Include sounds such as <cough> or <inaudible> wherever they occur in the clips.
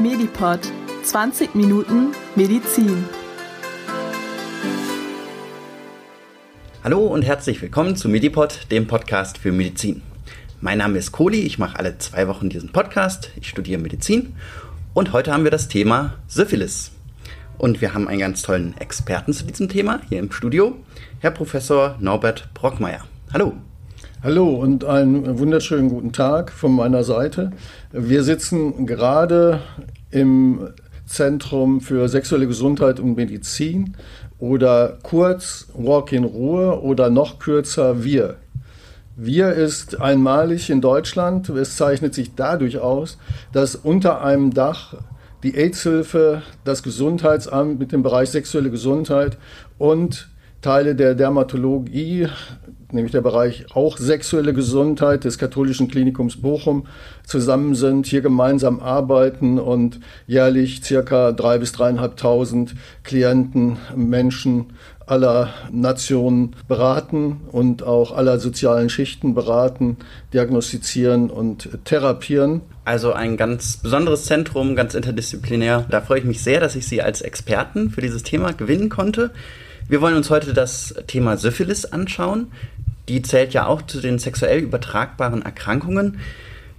Medipod 20 Minuten Medizin. Hallo und herzlich willkommen zu Medipod, dem Podcast für Medizin. Mein Name ist Kohli, ich mache alle zwei Wochen diesen Podcast, ich studiere Medizin und heute haben wir das Thema Syphilis. Und wir haben einen ganz tollen Experten zu diesem Thema hier im Studio, Herr Professor Norbert Brockmeier. Hallo. Hallo und einen wunderschönen guten Tag von meiner Seite. Wir sitzen gerade im Zentrum für sexuelle Gesundheit und Medizin oder kurz Walk in Ruhe oder noch kürzer Wir. Wir ist einmalig in Deutschland. Es zeichnet sich dadurch aus, dass unter einem Dach die AIDS-Hilfe, das Gesundheitsamt mit dem Bereich sexuelle Gesundheit und Teile der Dermatologie, nämlich der Bereich auch sexuelle Gesundheit des katholischen Klinikums Bochum zusammen sind, hier gemeinsam arbeiten und jährlich circa drei bis dreieinhalbtausend Klienten, Menschen aller Nationen beraten und auch aller sozialen Schichten beraten, diagnostizieren und therapieren. Also ein ganz besonderes Zentrum, ganz interdisziplinär. Da freue ich mich sehr, dass ich Sie als Experten für dieses Thema gewinnen konnte. Wir wollen uns heute das Thema Syphilis anschauen. Die zählt ja auch zu den sexuell übertragbaren Erkrankungen.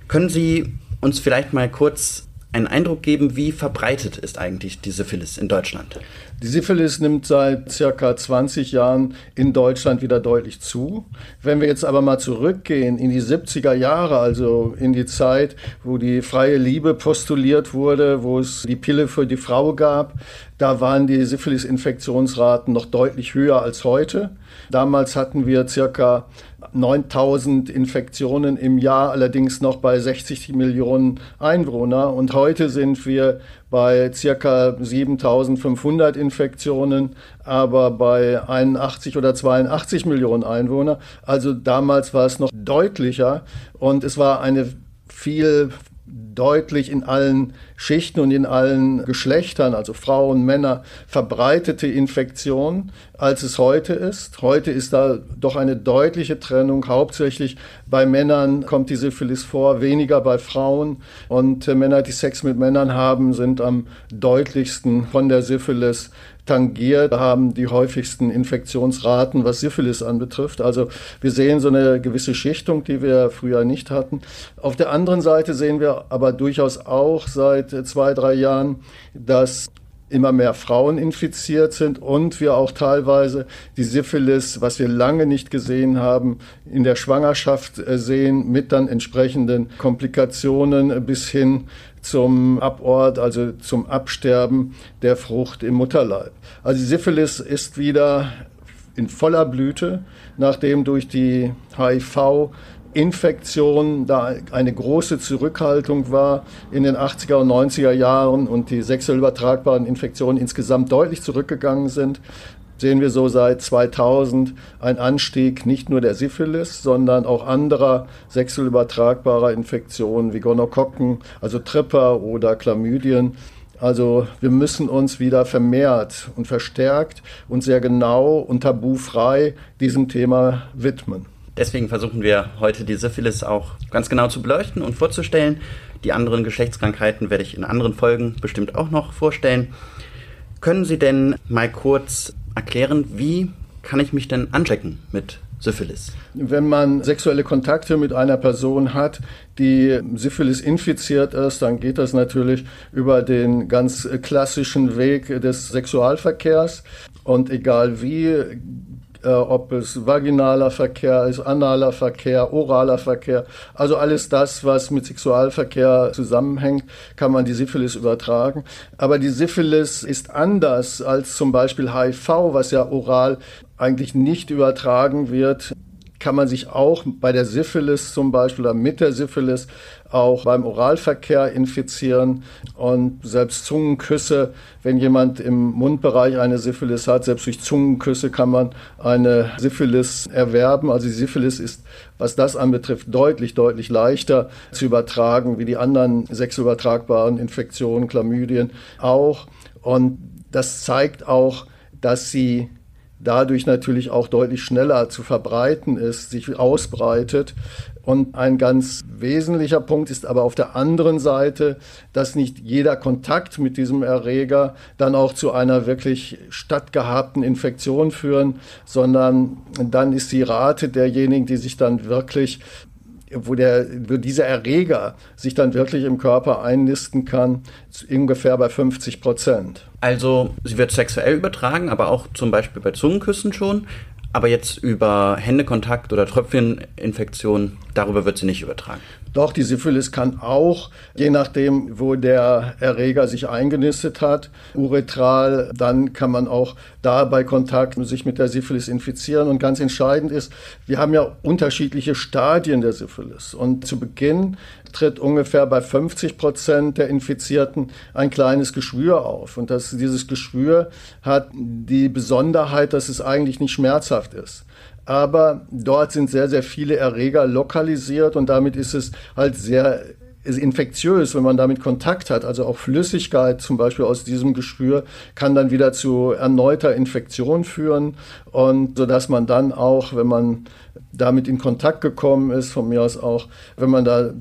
Können Sie uns vielleicht mal kurz einen Eindruck geben, wie verbreitet ist eigentlich die Syphilis in Deutschland? Die Syphilis nimmt seit circa 20 Jahren in Deutschland wieder deutlich zu. Wenn wir jetzt aber mal zurückgehen in die 70er Jahre, also in die Zeit, wo die freie Liebe postuliert wurde, wo es die Pille für die Frau gab, da waren die Syphilis-Infektionsraten noch deutlich höher als heute. Damals hatten wir circa 9000 Infektionen im Jahr, allerdings noch bei 60 Millionen Einwohner. Und heute sind wir bei circa 7500 Infektionen, aber bei 81 oder 82 Millionen Einwohner. Also damals war es noch deutlicher und es war eine viel deutlich in allen Schichten und in allen Geschlechtern, also Frauen, Männer, verbreitete Infektion, als es heute ist. Heute ist da doch eine deutliche Trennung. Hauptsächlich bei Männern kommt die Syphilis vor, weniger bei Frauen. Und äh, Männer, die Sex mit Männern haben, sind am deutlichsten von der Syphilis tangiert, haben die häufigsten Infektionsraten, was Syphilis anbetrifft. Also wir sehen so eine gewisse Schichtung, die wir früher nicht hatten. Auf der anderen Seite sehen wir aber durchaus auch seit zwei, drei Jahren, dass immer mehr Frauen infiziert sind und wir auch teilweise die Syphilis, was wir lange nicht gesehen haben, in der Schwangerschaft äh, sehen mit dann entsprechenden Komplikationen bis hin zum Abort, also zum Absterben der Frucht im Mutterleib. Also Syphilis ist wieder in voller Blüte, nachdem durch die HIV Infektion da eine große Zurückhaltung war in den 80er und 90er Jahren und die sexuell übertragbaren Infektionen insgesamt deutlich zurückgegangen sind, sehen wir so seit 2000 ein Anstieg nicht nur der Syphilis, sondern auch anderer sexuell übertragbarer Infektionen wie Gonokokken, also Tripper oder Chlamydien. Also wir müssen uns wieder vermehrt und verstärkt und sehr genau und tabufrei diesem Thema widmen. Deswegen versuchen wir heute die Syphilis auch ganz genau zu beleuchten und vorzustellen. Die anderen Geschlechtskrankheiten werde ich in anderen Folgen bestimmt auch noch vorstellen. Können Sie denn mal kurz erklären, wie kann ich mich denn anchecken mit Syphilis? Wenn man sexuelle Kontakte mit einer Person hat, die Syphilis infiziert ist, dann geht das natürlich über den ganz klassischen Weg des Sexualverkehrs. Und egal wie, äh, ob es vaginaler Verkehr ist, analer Verkehr, oraler Verkehr, also alles das, was mit Sexualverkehr zusammenhängt, kann man die Syphilis übertragen. Aber die Syphilis ist anders als zum Beispiel HIV, was ja oral eigentlich nicht übertragen wird kann man sich auch bei der Syphilis zum Beispiel oder mit der Syphilis auch beim Oralverkehr infizieren und selbst Zungenküsse, wenn jemand im Mundbereich eine Syphilis hat, selbst durch Zungenküsse kann man eine Syphilis erwerben. Also die Syphilis ist, was das anbetrifft, deutlich, deutlich leichter zu übertragen wie die anderen sexuell übertragbaren Infektionen, Chlamydien auch. Und das zeigt auch, dass sie dadurch natürlich auch deutlich schneller zu verbreiten ist, sich ausbreitet. Und ein ganz wesentlicher Punkt ist aber auf der anderen Seite, dass nicht jeder Kontakt mit diesem Erreger dann auch zu einer wirklich stattgehabten Infektion führen, sondern dann ist die Rate derjenigen, die sich dann wirklich wo, der, wo dieser Erreger sich dann wirklich im Körper einnisten kann, ungefähr bei 50 Prozent. Also sie wird sexuell übertragen, aber auch zum Beispiel bei Zungenküssen schon. Aber jetzt über Händekontakt oder Tröpfcheninfektion, darüber wird sie nicht übertragen. Doch, die Syphilis kann auch, je nachdem, wo der Erreger sich eingenistet hat, uretral, dann kann man auch da bei Kontakt sich mit der Syphilis infizieren. Und ganz entscheidend ist, wir haben ja unterschiedliche Stadien der Syphilis. Und zu Beginn tritt ungefähr bei 50 Prozent der Infizierten ein kleines Geschwür auf. Und das, dieses Geschwür hat die Besonderheit, dass es eigentlich nicht schmerzhaft ist aber dort sind sehr, sehr viele Erreger lokalisiert und damit ist es halt sehr ist infektiös, wenn man damit Kontakt hat. Also auch Flüssigkeit zum Beispiel aus diesem Geschwür kann dann wieder zu erneuter Infektion führen und so dass man dann auch, wenn man damit in Kontakt gekommen ist, von mir aus auch, wenn man da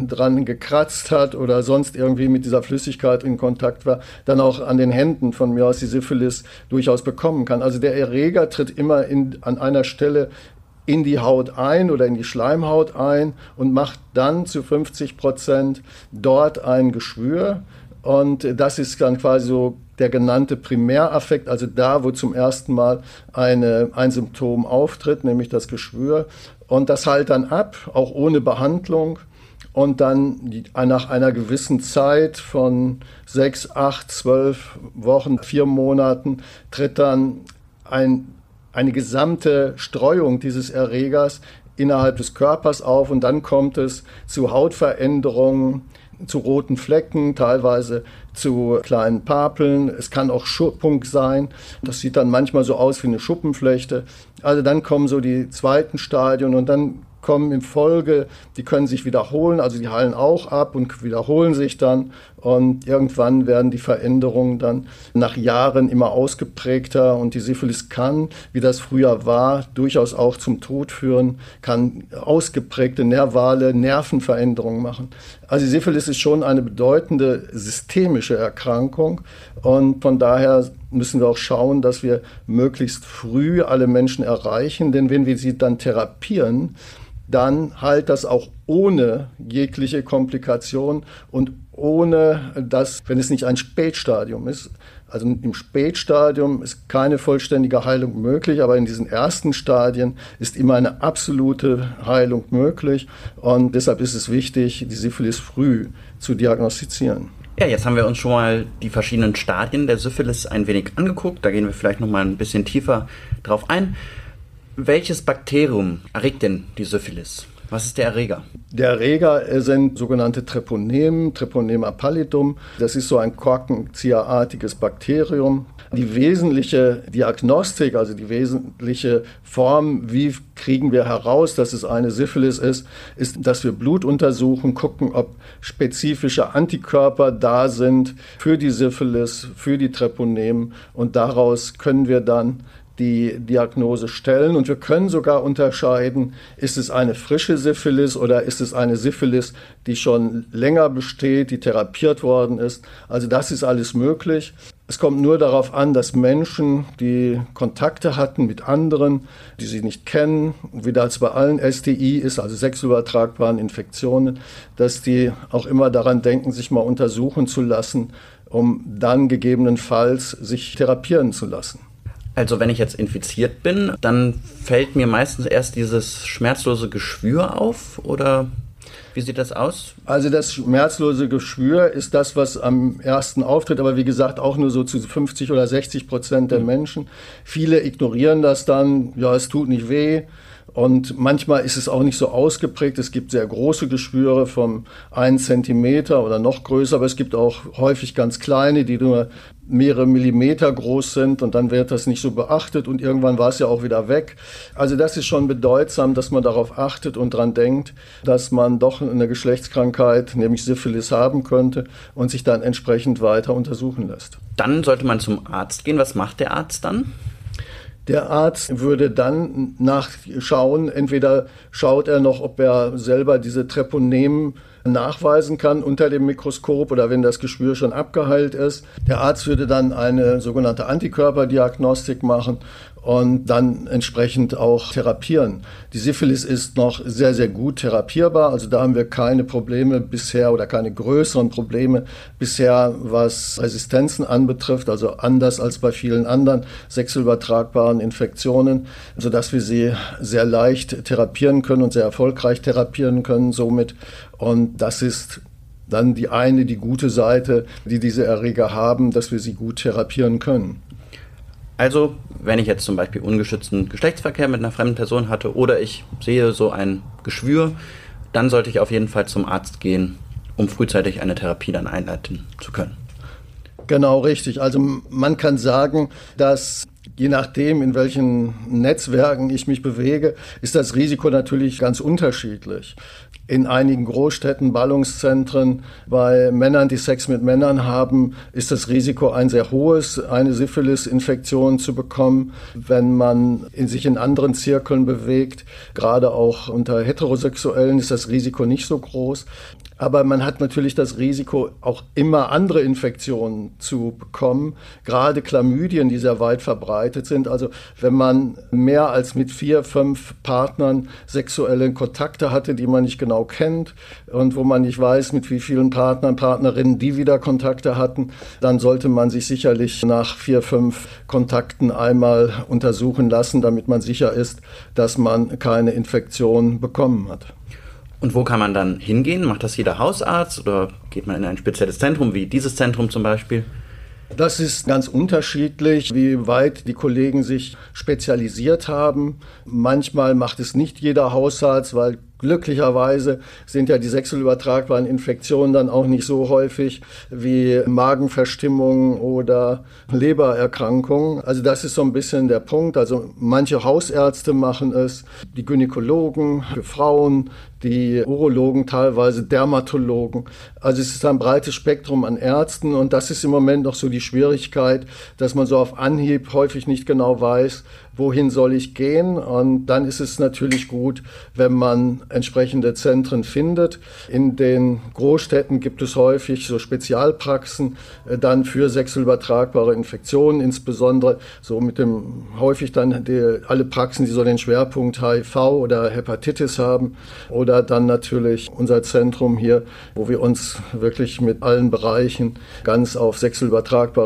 dran gekratzt hat oder sonst irgendwie mit dieser Flüssigkeit in Kontakt war, dann auch an den Händen von mir aus die Syphilis durchaus bekommen kann. Also der Erreger tritt immer in, an einer Stelle in die Haut ein oder in die Schleimhaut ein und macht dann zu 50 Prozent dort ein Geschwür. Und das ist dann quasi so der genannte Primäraffekt, also da, wo zum ersten Mal eine, ein Symptom auftritt, nämlich das Geschwür. Und das heilt dann ab, auch ohne Behandlung. Und dann nach einer gewissen Zeit von sechs, acht, zwölf Wochen, vier Monaten tritt dann ein, eine gesamte Streuung dieses Erregers innerhalb des Körpers auf und dann kommt es zu Hautveränderungen, zu roten Flecken, teilweise zu kleinen Papeln. Es kann auch Schuppung sein. Das sieht dann manchmal so aus wie eine Schuppenflechte. Also dann kommen so die zweiten Stadien und dann kommen in Folge, die können sich wiederholen, also die heilen auch ab und wiederholen sich dann und irgendwann werden die Veränderungen dann nach Jahren immer ausgeprägter und die Syphilis kann, wie das früher war, durchaus auch zum Tod führen, kann ausgeprägte nervale Nervenveränderungen machen. Also die Syphilis ist schon eine bedeutende systemische Erkrankung und von daher müssen wir auch schauen, dass wir möglichst früh alle Menschen erreichen, denn wenn wir sie dann therapieren, dann halt das auch ohne jegliche Komplikation und ohne dass, wenn es nicht ein Spätstadium ist, also im Spätstadium ist keine vollständige Heilung möglich, aber in diesen ersten Stadien ist immer eine absolute Heilung möglich und deshalb ist es wichtig, die Syphilis früh zu diagnostizieren. Ja, jetzt haben wir uns schon mal die verschiedenen Stadien der Syphilis ein wenig angeguckt. Da gehen wir vielleicht noch mal ein bisschen tiefer drauf ein. Welches Bakterium erregt denn die Syphilis? Was ist der Erreger? Der Erreger sind sogenannte Treponemen, Treponema pallidum. Das ist so ein korkenzieherartiges Bakterium. Die wesentliche Diagnostik, also die wesentliche Form, wie kriegen wir heraus, dass es eine Syphilis ist, ist, dass wir Blut untersuchen, gucken, ob spezifische Antikörper da sind für die Syphilis, für die Treponemen und daraus können wir dann die Diagnose stellen. Und wir können sogar unterscheiden, ist es eine frische Syphilis oder ist es eine Syphilis, die schon länger besteht, die therapiert worden ist. Also das ist alles möglich. Es kommt nur darauf an, dass Menschen, die Kontakte hatten mit anderen, die sie nicht kennen, wie das bei allen STI ist, also sexübertragbaren Infektionen, dass die auch immer daran denken, sich mal untersuchen zu lassen, um dann gegebenenfalls sich therapieren zu lassen. Also wenn ich jetzt infiziert bin, dann fällt mir meistens erst dieses schmerzlose Geschwür auf oder wie sieht das aus? Also das schmerzlose Geschwür ist das, was am ersten auftritt, aber wie gesagt auch nur so zu 50 oder 60 Prozent der mhm. Menschen. Viele ignorieren das dann, ja, es tut nicht weh. Und manchmal ist es auch nicht so ausgeprägt. Es gibt sehr große Geschwüre vom 1 Zentimeter oder noch größer, aber es gibt auch häufig ganz kleine, die nur mehrere Millimeter groß sind und dann wird das nicht so beachtet und irgendwann war es ja auch wieder weg. Also das ist schon bedeutsam, dass man darauf achtet und daran denkt, dass man doch eine Geschlechtskrankheit, nämlich Syphilis haben könnte und sich dann entsprechend weiter untersuchen lässt. Dann sollte man zum Arzt gehen. Was macht der Arzt dann? Der Arzt würde dann nachschauen, entweder schaut er noch, ob er selber diese Treponemen nachweisen kann unter dem Mikroskop oder wenn das Geschwür schon abgeheilt ist. Der Arzt würde dann eine sogenannte Antikörperdiagnostik machen und dann entsprechend auch therapieren. Die Syphilis ist noch sehr, sehr gut therapierbar. Also da haben wir keine Probleme bisher oder keine größeren Probleme bisher, was Resistenzen anbetrifft, also anders als bei vielen anderen sexuell übertragbaren Infektionen, sodass wir sie sehr leicht therapieren können und sehr erfolgreich therapieren können somit. Und das ist dann die eine, die gute Seite, die diese Erreger haben, dass wir sie gut therapieren können. Also, wenn ich jetzt zum Beispiel ungeschützten Geschlechtsverkehr mit einer fremden Person hatte oder ich sehe so ein Geschwür, dann sollte ich auf jeden Fall zum Arzt gehen, um frühzeitig eine Therapie dann einleiten zu können. Genau, richtig. Also man kann sagen, dass je nachdem, in welchen Netzwerken ich mich bewege, ist das Risiko natürlich ganz unterschiedlich in einigen Großstädten, Ballungszentren, bei Männern, die Sex mit Männern haben, ist das Risiko ein sehr hohes, eine Syphilis-Infektion zu bekommen. Wenn man in sich in anderen Zirkeln bewegt, gerade auch unter Heterosexuellen, ist das Risiko nicht so groß. Aber man hat natürlich das Risiko, auch immer andere Infektionen zu bekommen, gerade Chlamydien, die sehr weit verbreitet sind. Also wenn man mehr als mit vier, fünf Partnern sexuelle Kontakte hatte, die man nicht genau kennt und wo man nicht weiß, mit wie vielen Partnern, Partnerinnen die wieder Kontakte hatten, dann sollte man sich sicherlich nach vier, fünf Kontakten einmal untersuchen lassen, damit man sicher ist, dass man keine Infektion bekommen hat. Und wo kann man dann hingehen? Macht das jeder Hausarzt oder geht man in ein spezielles Zentrum, wie dieses Zentrum zum Beispiel? Das ist ganz unterschiedlich, wie weit die Kollegen sich spezialisiert haben. Manchmal macht es nicht jeder Hausarzt, weil Glücklicherweise sind ja die sexuell übertragbaren Infektionen dann auch nicht so häufig wie Magenverstimmung oder Lebererkrankungen. Also das ist so ein bisschen der Punkt. Also manche Hausärzte machen es, die Gynäkologen für Frauen, die Urologen, teilweise Dermatologen. Also es ist ein breites Spektrum an Ärzten und das ist im Moment noch so die Schwierigkeit, dass man so auf Anhieb häufig nicht genau weiß, wohin soll ich gehen. Und dann ist es natürlich gut, wenn man entsprechende Zentren findet. In den Großstädten gibt es häufig so Spezialpraxen äh, dann für sexuell Infektionen, insbesondere so mit dem häufig dann die, alle Praxen, die so den Schwerpunkt HIV oder Hepatitis haben oder dann natürlich unser Zentrum hier, wo wir uns wirklich mit allen Bereichen ganz auf sexuell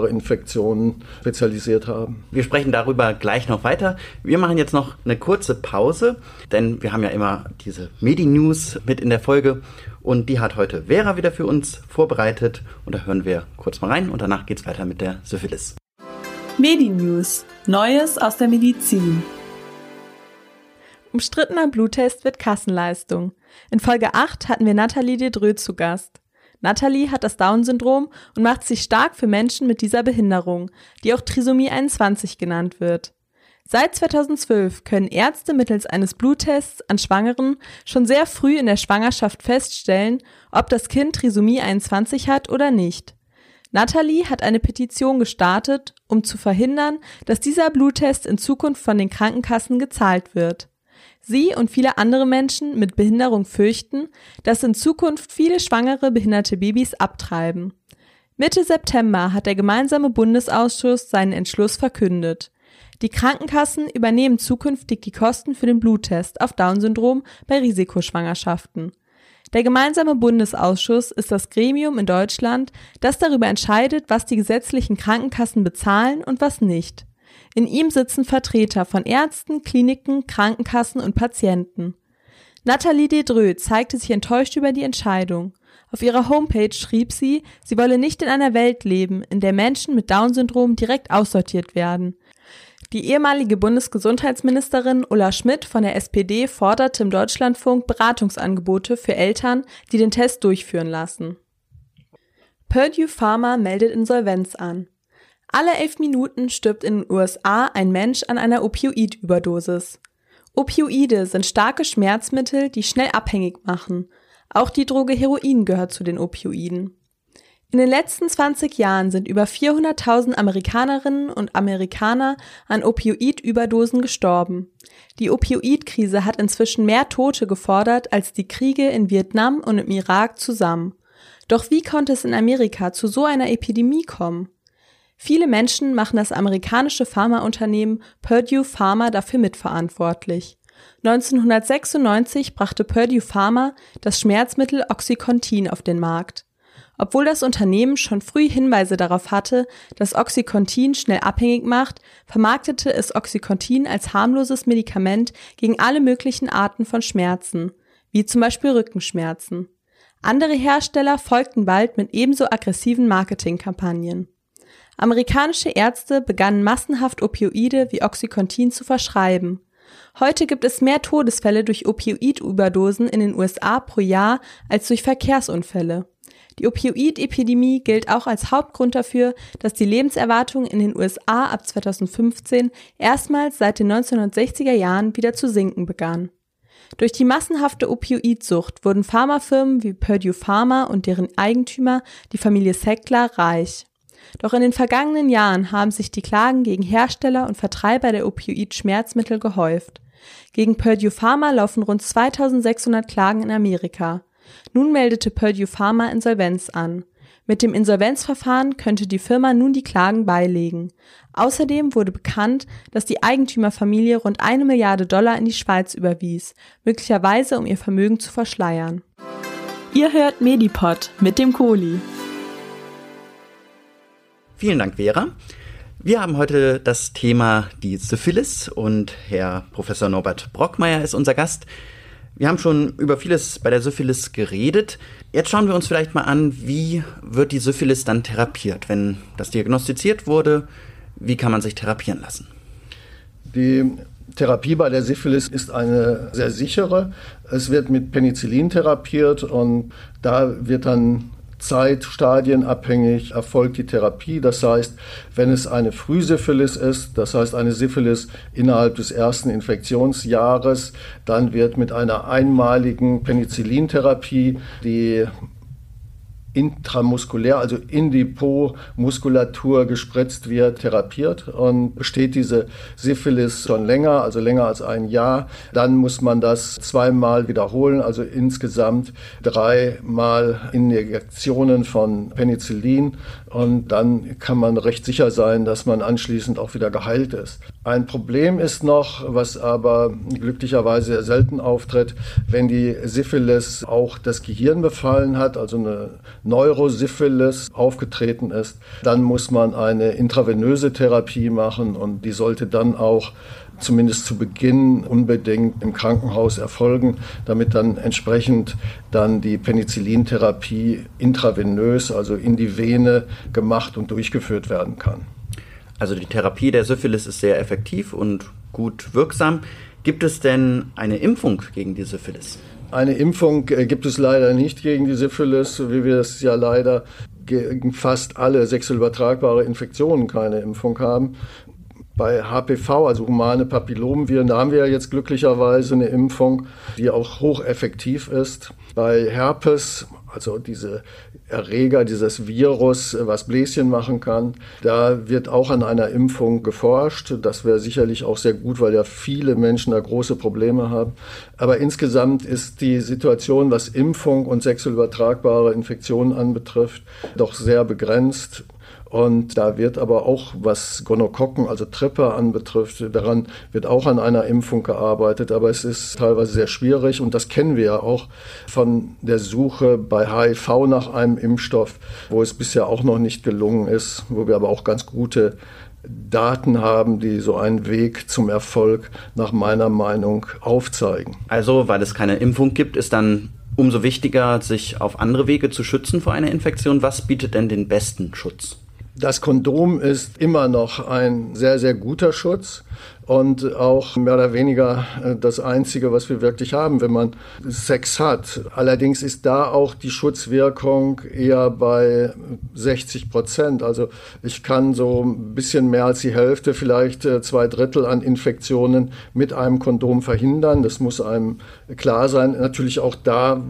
Infektionen spezialisiert haben. Wir sprechen darüber gleich noch weiter. Wir machen jetzt noch eine kurze Pause, denn wir haben ja immer diese Medi-News mit in der Folge und die hat heute Vera wieder für uns vorbereitet und da hören wir kurz mal rein und danach geht es weiter mit der Syphilis. Medi-News. Neues aus der Medizin. Umstrittener Bluttest wird Kassenleistung. In Folge 8 hatten wir Nathalie Dedreux zu Gast. Nathalie hat das Down-Syndrom und macht sich stark für Menschen mit dieser Behinderung, die auch Trisomie 21 genannt wird. Seit 2012 können Ärzte mittels eines Bluttests an Schwangeren schon sehr früh in der Schwangerschaft feststellen, ob das Kind Trisomie 21 hat oder nicht. Natalie hat eine Petition gestartet, um zu verhindern, dass dieser Bluttest in Zukunft von den Krankenkassen gezahlt wird. Sie und viele andere Menschen mit Behinderung fürchten, dass in Zukunft viele schwangere behinderte Babys abtreiben. Mitte September hat der gemeinsame Bundesausschuss seinen Entschluss verkündet. Die Krankenkassen übernehmen zukünftig die Kosten für den Bluttest auf Down-Syndrom bei Risikoschwangerschaften. Der gemeinsame Bundesausschuss ist das Gremium in Deutschland, das darüber entscheidet, was die gesetzlichen Krankenkassen bezahlen und was nicht. In ihm sitzen Vertreter von Ärzten, Kliniken, Krankenkassen und Patienten. Nathalie Dedreux zeigte sich enttäuscht über die Entscheidung. Auf ihrer Homepage schrieb sie, sie wolle nicht in einer Welt leben, in der Menschen mit Down-Syndrom direkt aussortiert werden. Die ehemalige Bundesgesundheitsministerin Ulla Schmidt von der SPD forderte im Deutschlandfunk Beratungsangebote für Eltern, die den Test durchführen lassen. Purdue Pharma meldet Insolvenz an. Alle elf Minuten stirbt in den USA ein Mensch an einer Opioidüberdosis. Opioide sind starke Schmerzmittel, die schnell abhängig machen. Auch die Droge Heroin gehört zu den Opioiden. In den letzten 20 Jahren sind über 400.000 Amerikanerinnen und Amerikaner an Opioidüberdosen gestorben. Die Opioidkrise hat inzwischen mehr Tote gefordert als die Kriege in Vietnam und im Irak zusammen. Doch wie konnte es in Amerika zu so einer Epidemie kommen? Viele Menschen machen das amerikanische Pharmaunternehmen Purdue Pharma dafür mitverantwortlich. 1996 brachte Purdue Pharma das Schmerzmittel Oxycontin auf den Markt. Obwohl das Unternehmen schon früh Hinweise darauf hatte, dass Oxycontin schnell abhängig macht, vermarktete es Oxycontin als harmloses Medikament gegen alle möglichen Arten von Schmerzen, wie zum Beispiel Rückenschmerzen. Andere Hersteller folgten bald mit ebenso aggressiven Marketingkampagnen. Amerikanische Ärzte begannen massenhaft Opioide wie Oxycontin zu verschreiben. Heute gibt es mehr Todesfälle durch Opioidüberdosen in den USA pro Jahr als durch Verkehrsunfälle. Die Opioidepidemie gilt auch als Hauptgrund dafür, dass die Lebenserwartung in den USA ab 2015 erstmals seit den 1960er Jahren wieder zu sinken begann. Durch die massenhafte Opioidsucht wurden Pharmafirmen wie Purdue Pharma und deren Eigentümer, die Familie Sackler, reich. Doch in den vergangenen Jahren haben sich die Klagen gegen Hersteller und Vertreiber der Opioid-Schmerzmittel gehäuft. Gegen Purdue Pharma laufen rund 2600 Klagen in Amerika. Nun meldete Purdue Pharma Insolvenz an. Mit dem Insolvenzverfahren könnte die Firma nun die Klagen beilegen. Außerdem wurde bekannt, dass die Eigentümerfamilie rund eine Milliarde Dollar in die Schweiz überwies, möglicherweise um ihr Vermögen zu verschleiern. Ihr hört Medipod mit dem Kohli. Vielen Dank, Vera. Wir haben heute das Thema die Syphilis und Herr Professor Norbert Brockmeier ist unser Gast. Wir haben schon über vieles bei der Syphilis geredet. Jetzt schauen wir uns vielleicht mal an, wie wird die Syphilis dann therapiert? Wenn das diagnostiziert wurde, wie kann man sich therapieren lassen? Die Therapie bei der Syphilis ist eine sehr sichere. Es wird mit Penicillin therapiert und da wird dann zeitstadienabhängig erfolgt die Therapie. Das heißt, wenn es eine Frühsyphilis ist, das heißt eine Syphilis innerhalb des ersten Infektionsjahres, dann wird mit einer einmaligen Penicillintherapie die intramuskulär, also in die Po-Muskulatur gespritzt wird, therapiert. Und besteht diese Syphilis schon länger, also länger als ein Jahr, dann muss man das zweimal wiederholen, also insgesamt dreimal Injektionen von Penicillin. Und dann kann man recht sicher sein, dass man anschließend auch wieder geheilt ist. Ein Problem ist noch, was aber glücklicherweise sehr selten auftritt, wenn die Syphilis auch das Gehirn befallen hat, also eine Neurosyphilis aufgetreten ist, dann muss man eine intravenöse Therapie machen und die sollte dann auch zumindest zu Beginn unbedingt im Krankenhaus erfolgen, damit dann entsprechend dann die Penicillintherapie intravenös, also in die Vene gemacht und durchgeführt werden kann. Also die Therapie der Syphilis ist sehr effektiv und gut wirksam. Gibt es denn eine Impfung gegen die Syphilis? Eine Impfung äh, gibt es leider nicht gegen die Syphilis, wie wir es ja leider gegen fast alle sexuell übertragbare Infektionen keine Impfung haben. Bei HPV, also humane Papillomviren, da haben wir ja jetzt glücklicherweise eine Impfung, die auch hocheffektiv ist. Bei Herpes also diese Erreger, dieses Virus, was Bläschen machen kann. Da wird auch an einer Impfung geforscht. Das wäre sicherlich auch sehr gut, weil ja viele Menschen da große Probleme haben. Aber insgesamt ist die Situation, was Impfung und sexuell übertragbare Infektionen anbetrifft, doch sehr begrenzt. Und da wird aber auch, was Gonokokken, also Tripper anbetrifft, daran wird auch an einer Impfung gearbeitet, aber es ist teilweise sehr schwierig und das kennen wir ja auch von der Suche bei HIV nach einem Impfstoff, wo es bisher auch noch nicht gelungen ist, wo wir aber auch ganz gute Daten haben, die so einen Weg zum Erfolg nach meiner Meinung aufzeigen. Also, weil es keine Impfung gibt, ist dann umso wichtiger, sich auf andere Wege zu schützen vor einer Infektion. Was bietet denn den besten Schutz? Das Kondom ist immer noch ein sehr, sehr guter Schutz. Und auch mehr oder weniger äh, das Einzige, was wir wirklich haben, wenn man Sex hat. Allerdings ist da auch die Schutzwirkung eher bei 60 Prozent. Also ich kann so ein bisschen mehr als die Hälfte, vielleicht äh, zwei Drittel an Infektionen mit einem Kondom verhindern. Das muss einem klar sein. Natürlich auch da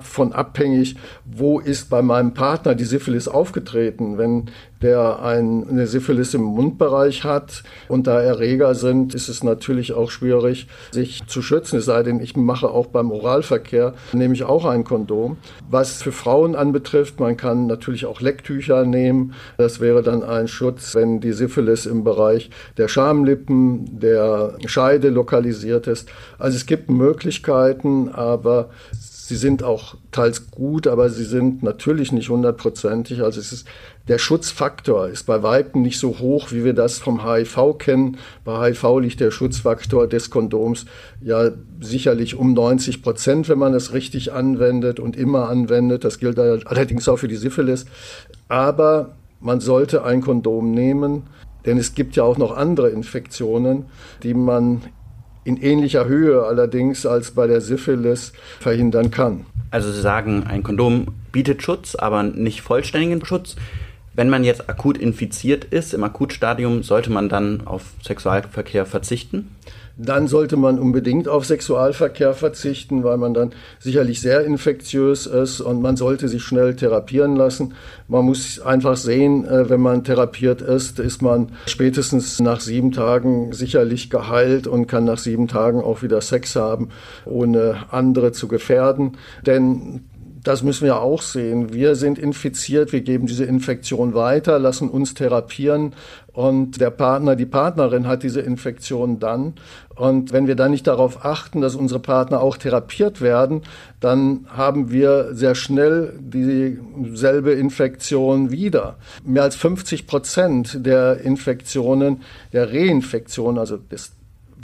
von abhängig, wo ist bei meinem Partner die Syphilis aufgetreten. Wenn der eine Syphilis im Mundbereich hat und da Erreger sind, ist es natürlich auch schwierig, sich zu schützen. Es sei denn, ich mache auch beim Oralverkehr, nehme ich auch ein Kondom. Was für Frauen anbetrifft, man kann natürlich auch Lecktücher nehmen. Das wäre dann ein Schutz, wenn die Syphilis im Bereich der Schamlippen, der Scheide lokalisiert ist. Also es gibt Möglichkeiten, aber Sie sind auch teils gut, aber sie sind natürlich nicht hundertprozentig. Also es ist, der Schutzfaktor ist bei Weitem nicht so hoch, wie wir das vom HIV kennen. Bei HIV liegt der Schutzfaktor des Kondoms ja sicherlich um 90 Prozent, wenn man es richtig anwendet und immer anwendet. Das gilt allerdings auch für die Syphilis. Aber man sollte ein Kondom nehmen, denn es gibt ja auch noch andere Infektionen, die man in ähnlicher Höhe allerdings als bei der Syphilis verhindern kann. Also Sie sagen, ein Kondom bietet Schutz, aber nicht vollständigen Schutz. Wenn man jetzt akut infiziert ist, im Akutstadium, sollte man dann auf Sexualverkehr verzichten? Dann sollte man unbedingt auf Sexualverkehr verzichten, weil man dann sicherlich sehr infektiös ist und man sollte sich schnell therapieren lassen. Man muss einfach sehen, äh, wenn man therapiert ist, ist man spätestens nach sieben Tagen sicherlich geheilt und kann nach sieben Tagen auch wieder Sex haben, ohne andere zu gefährden. Denn das müssen wir auch sehen. Wir sind infiziert, wir geben diese Infektion weiter, lassen uns therapieren und der Partner, die Partnerin hat diese Infektion dann. Und wenn wir dann nicht darauf achten, dass unsere Partner auch therapiert werden, dann haben wir sehr schnell dieselbe Infektion wieder. Mehr als 50 Prozent der Infektionen, der Reinfektion, also des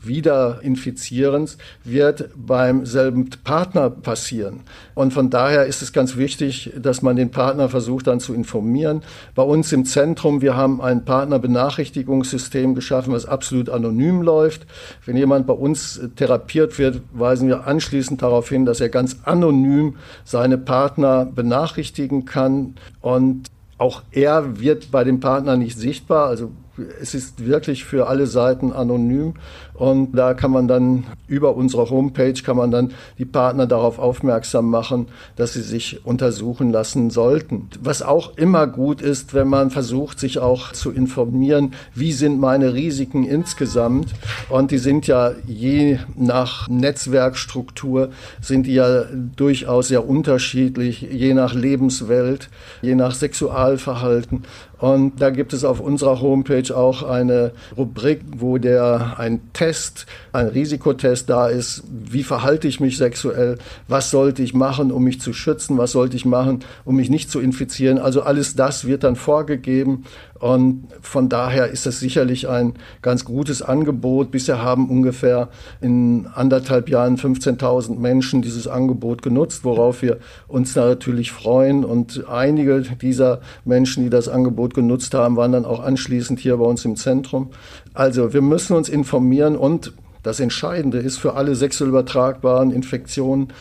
Wiederinfizierens wird beim selben Partner passieren. Und von daher ist es ganz wichtig, dass man den Partner versucht dann zu informieren. Bei uns im Zentrum, wir haben ein Partnerbenachrichtigungssystem geschaffen, was absolut anonym läuft. Wenn jemand bei uns therapiert wird, weisen wir anschließend darauf hin, dass er ganz anonym seine Partner benachrichtigen kann. Und auch er wird bei dem Partner nicht sichtbar. Also es ist wirklich für alle Seiten anonym und da kann man dann über unsere Homepage kann man dann die Partner darauf aufmerksam machen, dass sie sich untersuchen lassen sollten. Was auch immer gut ist, wenn man versucht, sich auch zu informieren, wie sind meine Risiken insgesamt und die sind ja je nach Netzwerkstruktur sind die ja durchaus sehr unterschiedlich, je nach Lebenswelt, je nach Sexualverhalten und da gibt es auf unserer Homepage auch eine Rubrik, wo der ein Test, ein Risikotest da ist. Wie verhalte ich mich sexuell? Was sollte ich machen, um mich zu schützen? Was sollte ich machen, um mich nicht zu infizieren? Also alles das wird dann vorgegeben und von daher ist das sicherlich ein ganz gutes Angebot. Bisher haben ungefähr in anderthalb Jahren 15.000 Menschen dieses Angebot genutzt, worauf wir uns natürlich freuen. Und einige dieser Menschen, die das Angebot genutzt haben, waren dann auch anschließend hier bei uns im Zentrum. Also wir müssen uns informieren und das Entscheidende ist für alle sexuell übertragbaren Infektionen,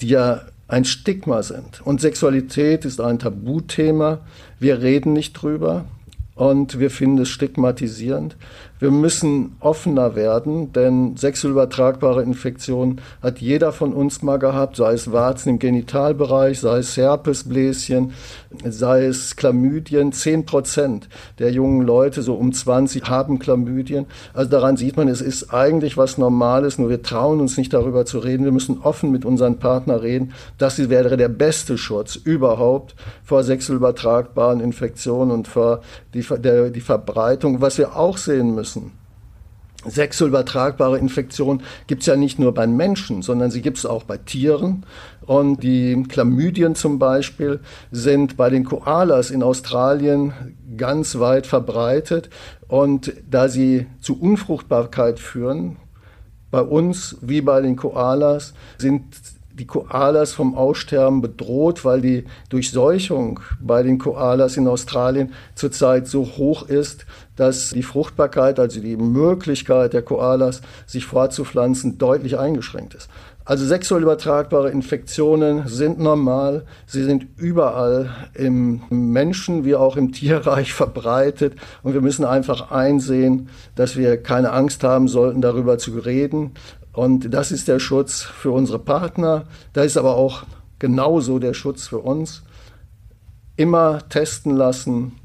die ja ein Stigma sind. Und Sexualität ist ein Tabuthema. Wir reden nicht drüber und wir finden es stigmatisierend. Wir müssen offener werden, denn sexuell übertragbare Infektionen hat jeder von uns mal gehabt, sei es Warzen im Genitalbereich, sei es Herpesbläschen, sei es Chlamydien. Zehn Prozent der jungen Leute, so um 20, haben Chlamydien. Also daran sieht man, es ist eigentlich was Normales, nur wir trauen uns nicht darüber zu reden. Wir müssen offen mit unseren Partnern reden. Das wäre der beste Schutz überhaupt vor sexuell Infektionen und vor die, der, die Verbreitung. Was wir auch sehen müssen, Sexuell übertragbare Infektionen gibt es ja nicht nur bei Menschen, sondern sie gibt es auch bei Tieren. Und die Chlamydien zum Beispiel sind bei den Koalas in Australien ganz weit verbreitet. Und da sie zu Unfruchtbarkeit führen, bei uns wie bei den Koalas, sind die Koalas vom Aussterben bedroht, weil die Durchseuchung bei den Koalas in Australien zurzeit so hoch ist, dass die Fruchtbarkeit, also die Möglichkeit der Koalas, sich fortzupflanzen, deutlich eingeschränkt ist. Also sexuell übertragbare Infektionen sind normal. Sie sind überall im Menschen wie auch im <laughs> Tierreich verbreitet. Und wir müssen einfach einsehen, dass wir keine Angst haben sollten, darüber zu reden. Und das ist der Schutz für unsere Partner. Da ist aber auch genauso der Schutz für uns. Immer testen lassen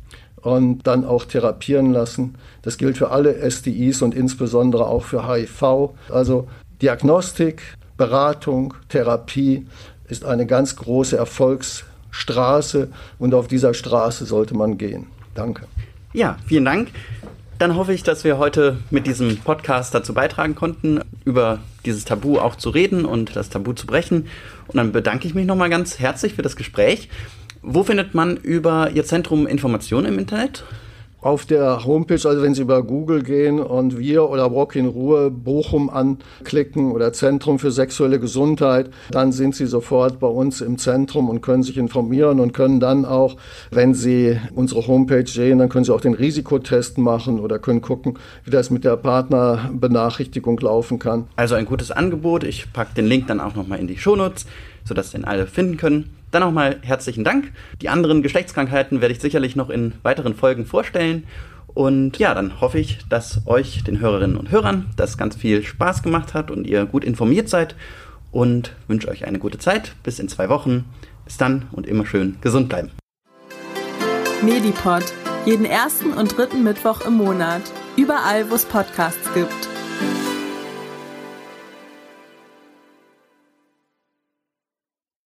und dann auch therapieren lassen. Das gilt für alle STIs und insbesondere auch für HIV. Also Diagnostik, Beratung, Therapie ist eine ganz große Erfolgsstraße und auf dieser Straße sollte man gehen. Danke. Ja, vielen Dank. Dann hoffe ich, dass wir heute mit diesem Podcast dazu beitragen konnten, über dieses Tabu auch zu reden und das Tabu zu brechen. Und dann bedanke ich mich nochmal ganz herzlich für das Gespräch. Wo findet man über Ihr Zentrum Informationen im Internet? auf der Homepage, also wenn Sie über Google gehen und wir oder Walk in Ruhe Bochum anklicken oder Zentrum für sexuelle Gesundheit, dann sind Sie sofort bei uns im Zentrum und können sich informieren und können dann auch, wenn Sie unsere Homepage sehen, dann können Sie auch den Risikotest machen oder können gucken, wie das mit der Partnerbenachrichtigung laufen kann. Also ein gutes Angebot. Ich packe den Link dann auch nochmal in die Shownotes, sodass den alle finden können. Dann nochmal herzlichen Dank. Die anderen Geschlechtskrankheiten werde ich sicherlich noch in weiteren Folgen vorstellen. Und ja, dann hoffe ich, dass euch, den Hörerinnen und Hörern, das ganz viel Spaß gemacht hat und ihr gut informiert seid. Und wünsche euch eine gute Zeit. Bis in zwei Wochen. Bis dann und immer schön gesund bleiben. Medipod. Jeden ersten und dritten Mittwoch im Monat. Überall, wo es Podcasts gibt.